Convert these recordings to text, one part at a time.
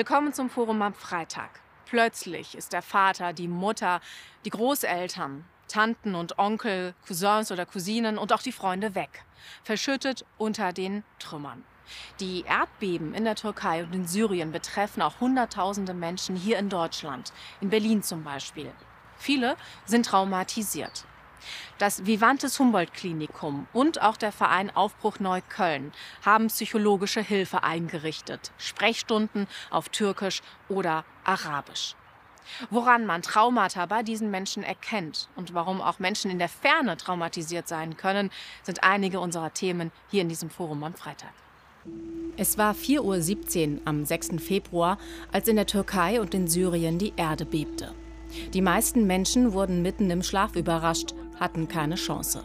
Willkommen zum Forum am Freitag. Plötzlich ist der Vater, die Mutter, die Großeltern, Tanten und Onkel, Cousins oder Cousinen und auch die Freunde weg. Verschüttet unter den Trümmern. Die Erdbeben in der Türkei und in Syrien betreffen auch Hunderttausende Menschen hier in Deutschland, in Berlin zum Beispiel. Viele sind traumatisiert. Das Vivantes Humboldt Klinikum und auch der Verein Aufbruch Neukölln haben psychologische Hilfe eingerichtet. Sprechstunden auf Türkisch oder Arabisch. Woran man Traumata bei diesen Menschen erkennt und warum auch Menschen in der Ferne traumatisiert sein können, sind einige unserer Themen hier in diesem Forum am Freitag. Es war 4.17 Uhr am 6. Februar, als in der Türkei und in Syrien die Erde bebte. Die meisten Menschen wurden mitten im Schlaf überrascht, hatten keine Chance.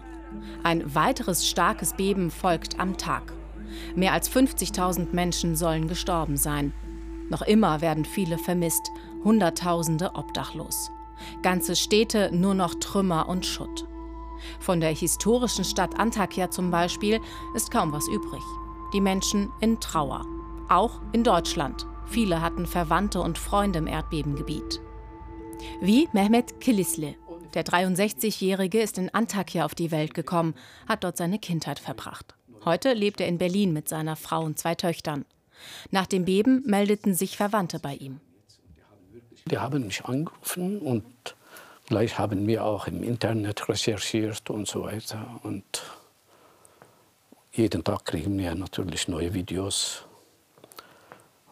Ein weiteres starkes Beben folgt am Tag. Mehr als 50.000 Menschen sollen gestorben sein. Noch immer werden viele vermisst, Hunderttausende obdachlos. Ganze Städte nur noch Trümmer und Schutt. Von der historischen Stadt Antakya zum Beispiel ist kaum was übrig. Die Menschen in Trauer. Auch in Deutschland. Viele hatten Verwandte und Freunde im Erdbebengebiet. Wie Mehmet Kilisli. Der 63-Jährige ist in Antakya auf die Welt gekommen, hat dort seine Kindheit verbracht. Heute lebt er in Berlin mit seiner Frau und zwei Töchtern. Nach dem Beben meldeten sich Verwandte bei ihm. Die haben mich angerufen und gleich haben wir auch im Internet recherchiert und so weiter. Und jeden Tag kriegen wir natürlich neue Videos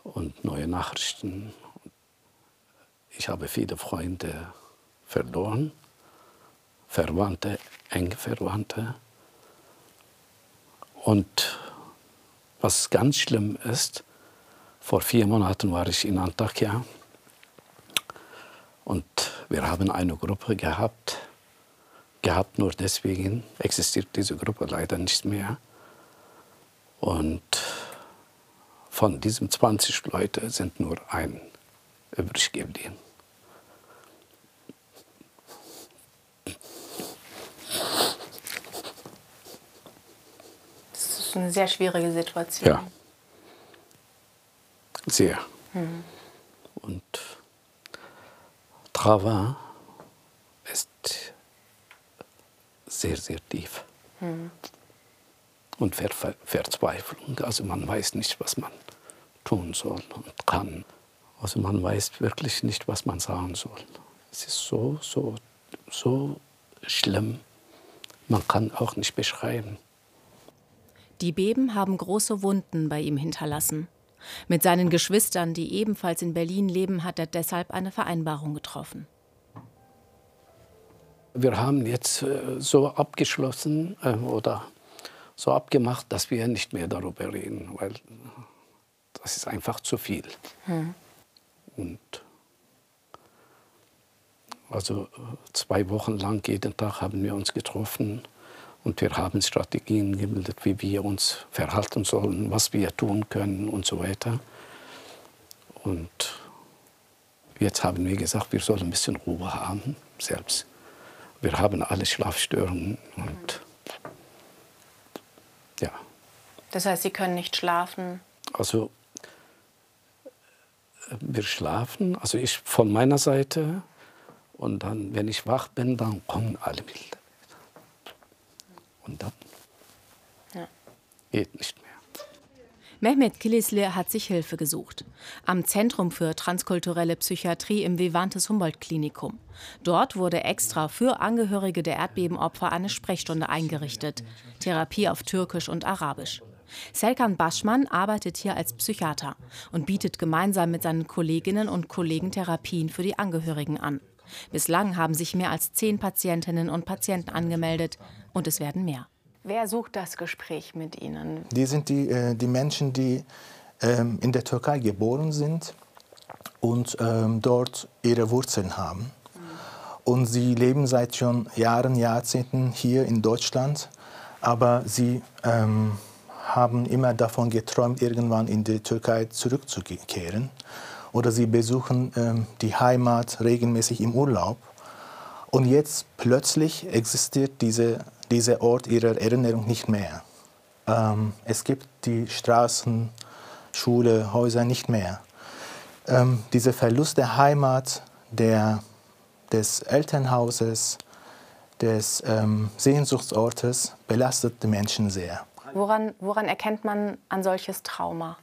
und neue Nachrichten. Ich habe viele Freunde verloren. Verwandte, enge Verwandte. Und was ganz schlimm ist, vor vier Monaten war ich in Antakya und wir haben eine Gruppe gehabt. Gehabt nur deswegen existiert diese Gruppe leider nicht mehr. Und von diesen 20 Leuten sind nur ein übrig geblieben. Ist eine sehr schwierige Situation. Ja. Sehr. Mhm. Und Trauer ist sehr, sehr tief. Mhm. Und Ver Ver Verzweiflung. Also man weiß nicht, was man tun soll und kann. Also man weiß wirklich nicht, was man sagen soll. Es ist so, so, so schlimm. Man kann auch nicht beschreiben. Die Beben haben große Wunden bei ihm hinterlassen. Mit seinen Geschwistern, die ebenfalls in Berlin leben, hat er deshalb eine Vereinbarung getroffen. Wir haben jetzt äh, so abgeschlossen äh, oder so abgemacht, dass wir nicht mehr darüber reden, weil das ist einfach zu viel. Hm. Und also zwei Wochen lang jeden Tag haben wir uns getroffen und wir haben Strategien gebildet, wie wir uns verhalten sollen, was wir tun können und so weiter. Und jetzt haben wir gesagt, wir sollen ein bisschen Ruhe haben, selbst. Wir haben alle Schlafstörungen und ja. Das heißt, Sie können nicht schlafen? Also wir schlafen, also ich von meiner Seite und dann, wenn ich wach bin, dann kommen alle Bilder. Und dann ja. geht nicht mehr. Mehmet Kilisli hat sich Hilfe gesucht. Am Zentrum für transkulturelle Psychiatrie im Vivantes Humboldt Klinikum. Dort wurde extra für Angehörige der Erdbebenopfer eine Sprechstunde eingerichtet. Therapie auf Türkisch und Arabisch. Selkan Baschmann arbeitet hier als Psychiater und bietet gemeinsam mit seinen Kolleginnen und Kollegen Therapien für die Angehörigen an. Bislang haben sich mehr als zehn Patientinnen und Patienten angemeldet und es werden mehr. Wer sucht das Gespräch mit Ihnen? Die sind die, äh, die Menschen, die ähm, in der Türkei geboren sind und ähm, dort ihre Wurzeln haben. Und sie leben seit schon Jahren, Jahrzehnten hier in Deutschland, aber sie ähm, haben immer davon geträumt, irgendwann in die Türkei zurückzukehren oder sie besuchen ähm, die Heimat regelmäßig im Urlaub. Und jetzt plötzlich existiert diese, dieser Ort ihrer Erinnerung nicht mehr. Ähm, es gibt die Straßen, Schule, Häuser nicht mehr. ähm, dieser Verlust der Heimat, der, des Elternhauses, des ähm, Sehnsuchtsortes belastet die Menschen sehr. Woran, woran erkennt man ein solches Trauma?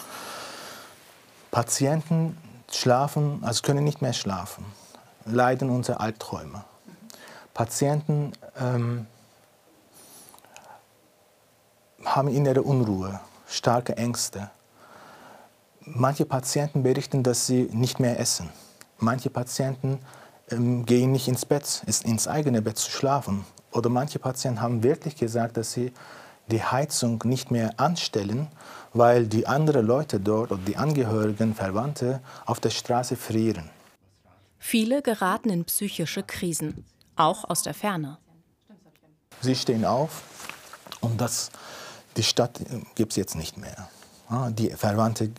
Patienten schlafen, also können nicht mehr schlafen, leiden unter Albträumen. Patienten ähm, haben innere Unruhe, starke Ängste. Manche Patienten berichten, dass sie nicht mehr essen. Manche Patienten ähm, gehen nicht ins Bett, ins eigene Bett zu schlafen. Oder manche Patienten haben wirklich gesagt, dass sie die Heizung nicht mehr anstellen, weil die anderen Leute dort oder die Angehörigen, Verwandte auf der Straße frieren. Viele geraten in psychische Krisen, auch aus der Ferne. Sie stehen auf und das, die Stadt gibt es jetzt nicht mehr. Die Verwandte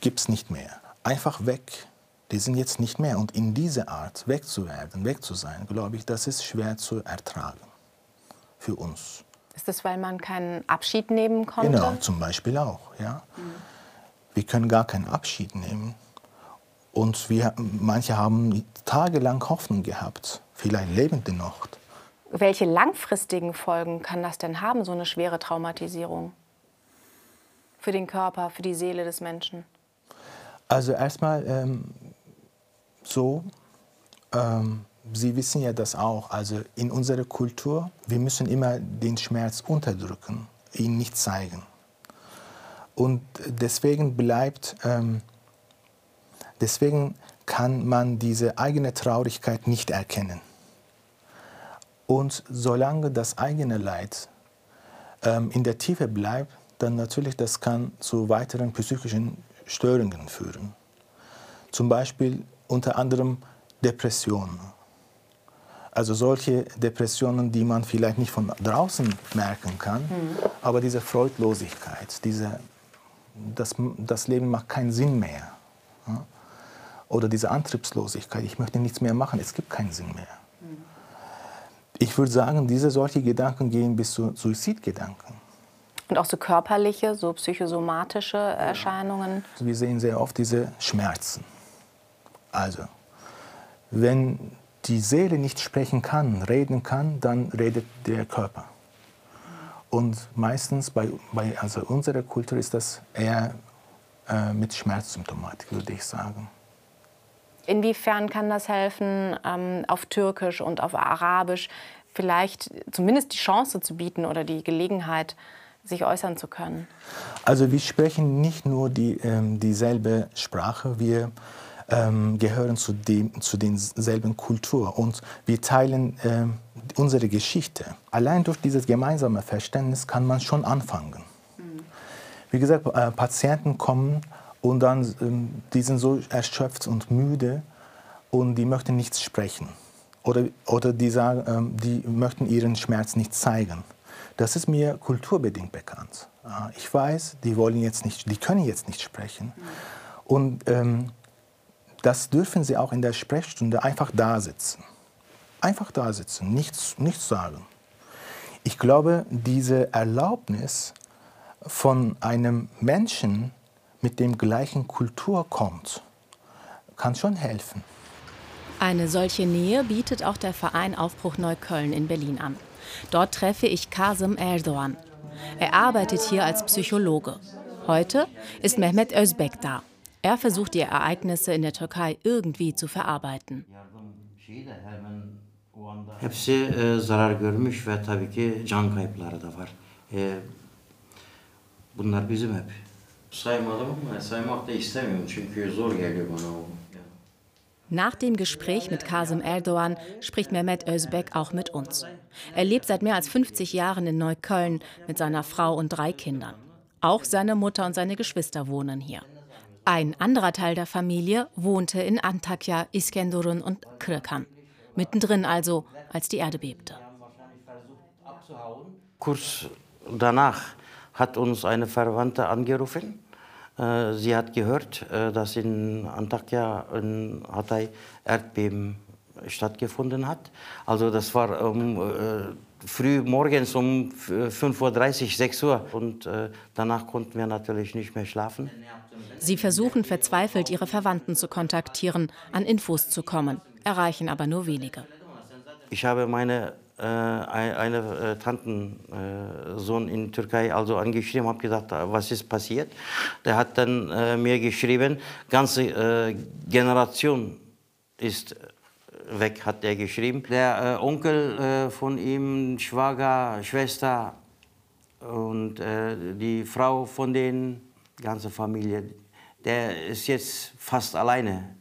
gibt es nicht mehr. Einfach weg. Die sind jetzt nicht mehr. Und in dieser Art weg zu werden, weg zu sein, glaube ich, das ist schwer zu ertragen für uns. Ist das, weil man keinen Abschied nehmen konnte? Genau, zum Beispiel auch. Ja. Mhm. Wir können gar keinen Abschied nehmen. Und wir, manche haben tagelang Hoffnung gehabt. Vielleicht leben die noch. Welche langfristigen Folgen kann das denn haben, so eine schwere Traumatisierung? Für den Körper, für die Seele des Menschen? Also erstmal ähm, so, ähm, Sie wissen ja das auch, also in unserer Kultur, wir müssen immer den Schmerz unterdrücken, ihn nicht zeigen. Und deswegen bleibt, ähm, deswegen kann man diese eigene Traurigkeit nicht erkennen. Und solange das eigene Leid ähm, in der Tiefe bleibt, dann natürlich das kann zu weiteren psychischen Störungen führen. Zum Beispiel unter anderem Depressionen also solche Depressionen, die man vielleicht nicht von draußen merken kann, mhm. aber diese Freudlosigkeit, diese, das, das Leben macht keinen Sinn mehr. Oder diese Antriebslosigkeit, ich möchte nichts mehr machen, es gibt keinen Sinn mehr. Ich würde sagen, diese solche Gedanken gehen bis zu Suizidgedanken. Und auch so körperliche, so psychosomatische Erscheinungen? Wir sehen sehr oft diese Schmerzen. Also, wenn die Seele nicht sprechen kann, reden kann, dann redet der Körper. Und meistens bei, bei also unserer Kultur ist das eher äh, mit Schmerzsymptomatik, würde ich sagen. Inwiefern kann das helfen, ähm, auf Türkisch und auf Arabisch vielleicht zumindest die Chance zu bieten oder die Gelegenheit, sich äußern zu können? Also wir sprechen nicht nur die, ähm, dieselbe Sprache, wir ähm, gehören zu, dem, zu denselben Kultur und wir teilen ähm, unsere Geschichte. Allein durch dieses gemeinsame Verständnis kann man schon anfangen. Mhm. Wie gesagt, äh, Patienten kommen und dann, ähm, die sind so erschöpft und müde und die möchten nichts sprechen. Oder, oder die, sagen, ähm, die möchten ihren Schmerz nicht zeigen. Das ist mir kulturbedingt bekannt. Ich weiß, die wollen jetzt nicht, die können jetzt nicht sprechen. Und ähm, das dürfen Sie auch in der Sprechstunde einfach da sitzen. Einfach da sitzen, nichts, nichts sagen. Ich glaube, diese Erlaubnis von einem Menschen mit dem gleichen Kultur kommt, kann schon helfen. Eine solche Nähe bietet auch der Verein Aufbruch Neukölln in Berlin an. Dort treffe ich Kasim Erdogan. Er arbeitet hier als Psychologe. Heute ist Mehmet Özbek da. Er versucht die Ereignisse in der Türkei irgendwie zu verarbeiten. Hepsi e, zarar görmüş ve tabii ki can kayıpları da var. E, bunlar bizim hep. Saymadım ama saymak da istemiyorum çünkü zor geliyor bana o. Nach dem Gespräch mit Kasim Erdogan spricht Mehmet Özbek auch mit uns. Er lebt seit mehr als 50 Jahren in Neukölln mit seiner Frau und drei Kindern. Auch seine Mutter und seine Geschwister wohnen hier. Ein anderer Teil der Familie wohnte in Antakya, Iskenderun und Kırıkan. Mittendrin also, als die Erde bebte. Kurz danach hat uns eine Verwandte angerufen. Äh, sie hat gehört, äh, dass in Antakya, in Hatay Erdbeben stattgefunden hat. Also das war um, äh, früh morgens um 5.30 Uhr, 6 Uhr und äh, danach konnten wir natürlich nicht mehr schlafen. Sie versuchen verzweifelt, ihre Verwandten zu kontaktieren, an Infos zu kommen, erreichen aber nur wenige. Ich habe meine äh, eine äh, Tantensohn äh, in Türkei also angeschrieben, habe gesagt, was ist passiert. Der hat dann äh, mir geschrieben, ganze äh, Generation ist weg, hat er geschrieben. Der äh, Onkel von ihm, Schwager, Schwester und die Frau von den ganze Familie, der ist jetzt fast alleine.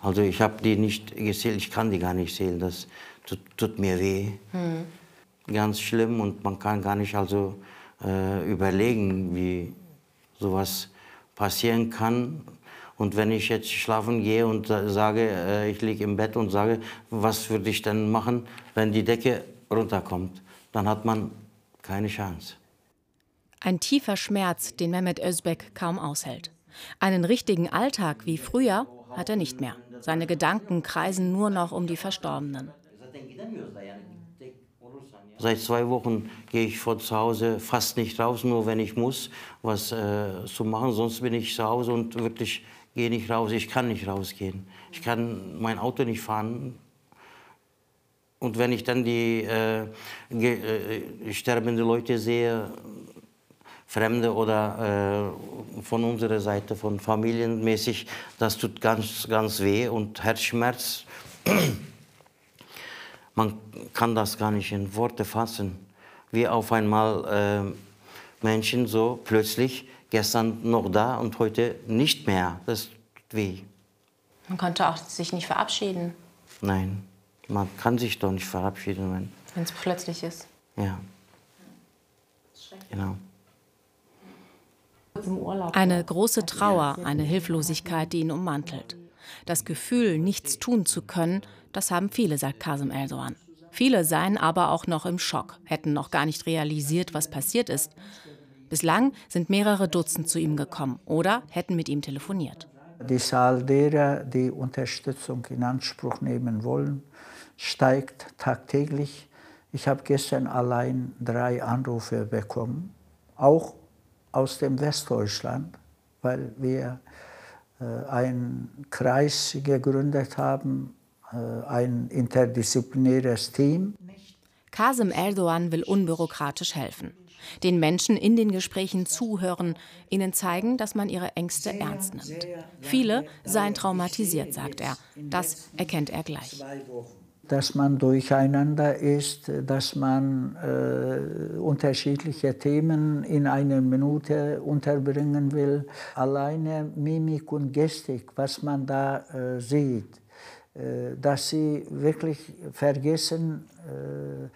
Also ich habe die nicht gezählt, ich kann die gar nicht zählen. Das tut, tut mir weh. Hm. Ganz schlimm und man kann gar nicht also äh, überlegen, wie sowas passieren kann. Und wenn ich jetzt schlafen gehe und sage, äh, ich liege im Bett und sage, was würde ich denn machen, wenn die Decke runterkommt, dann hat man keine Chance. Ein tiefer Schmerz, den Mehmet Özbek kaum aushält. Einen richtigen Alltag wie früher hat er nicht mehr. Seine Gedanken kreisen nur noch um die Verstorbenen. Seit zwei Wochen gehe ich von zu Hause fast nicht raus, nur wenn ich muss, was äh, zu machen. Sonst bin ich zu Hause und wirklich gehe nicht raus. Ich kann nicht rausgehen. Ich kann mein Auto nicht fahren. Und wenn ich dann die äh, äh, sterbenden Leute sehe, Fremde oder äh, von unserer Seite, von familienmäßig, das tut ganz, ganz weh und Herzschmerz. Man kann das gar nicht in Worte fassen, wie auf einmal äh, Menschen so plötzlich gestern noch da und heute nicht mehr. Das tut weh. Man konnte auch sich nicht verabschieden. Nein, man kann sich doch nicht verabschieden, wenn es plötzlich ist. Ja. Genau. Eine große Trauer, eine Hilflosigkeit, die ihn ummantelt. Das Gefühl, nichts tun zu können, das haben viele, sagt Kasim Erdogan. Viele seien aber auch noch im Schock, hätten noch gar nicht realisiert, was passiert ist. Bislang sind mehrere Dutzend zu ihm gekommen oder hätten mit ihm telefoniert. Die Zahl derer, die Unterstützung in Anspruch nehmen wollen, steigt tagtäglich. Ich habe gestern allein drei Anrufe bekommen, auch aus dem Westdeutschland, weil wir einen Kreis gegründet haben, äh, ein interdisziplinäres Team. Kasim Erdogan will unbürokratisch helfen. Den Menschen in den Gesprächen zuhören, ihnen zeigen, dass man ihre Ängste ernst nimmt. Viele seien traumatisiert, sagt er. Das erkennt er gleich dass man durcheinander ist, dass man äh, unterschiedliche Themen in einer Minute unterbringen will. Alleine Mimik und Gestik, was man da äh, sieht, äh, dass sie wirklich vergessen, äh,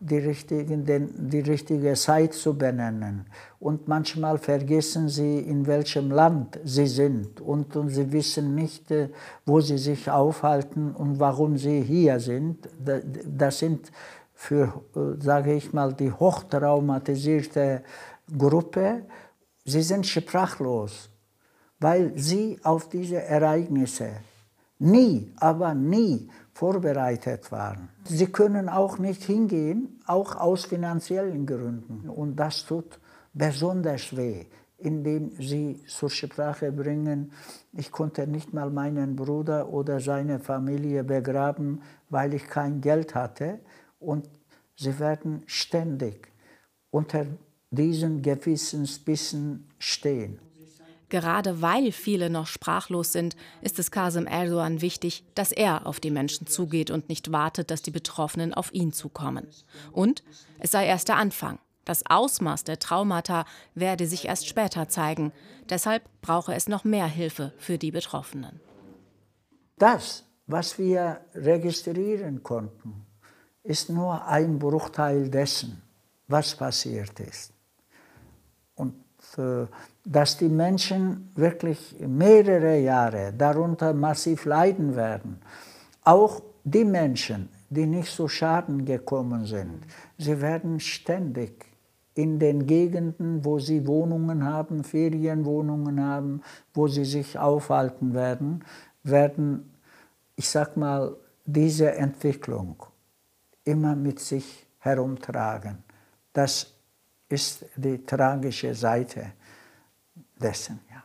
die, richtigen, den, die richtige Zeit zu benennen. Und manchmal vergessen sie, in welchem Land sie sind. Und, und sie wissen nicht, äh, wo sie sich aufhalten und warum sie hier sind. Das sind für, äh, sage ich mal, die hochtraumatisierte Gruppe. Sie sind sprachlos, weil sie auf diese Ereignisse nie, aber nie vorbereitet waren. Sie können auch nicht hingehen, auch aus finanziellen Gründen. Und das tut besonders weh, indem sie zur Sprache bringen, ich konnte nicht mal meinen Bruder oder seine Familie begraben, weil ich kein Geld hatte. Und sie werden ständig unter diesen Gewissensbissen stehen. Gerade weil viele noch sprachlos sind, ist es Kasim Erdogan wichtig, dass er auf die Menschen zugeht und nicht wartet, dass die Betroffenen auf ihn zukommen. Und es sei erst der Anfang. Das Ausmaß der Traumata werde sich erst später zeigen. Deshalb brauche es noch mehr Hilfe für die Betroffenen. Das, was wir registrieren konnten, ist nur ein Bruchteil dessen, was passiert ist. Und äh, dass die Menschen wirklich mehrere Jahre darunter massiv leiden werden. Auch die Menschen, die nicht zu Schaden gekommen sind, sie werden ständig in den Gegenden, wo sie Wohnungen haben, Ferienwohnungen haben, wo sie sich aufhalten werden, werden, ich sag mal, diese Entwicklung immer mit sich herumtragen. Das ist die tragische Seite dessen. Ja.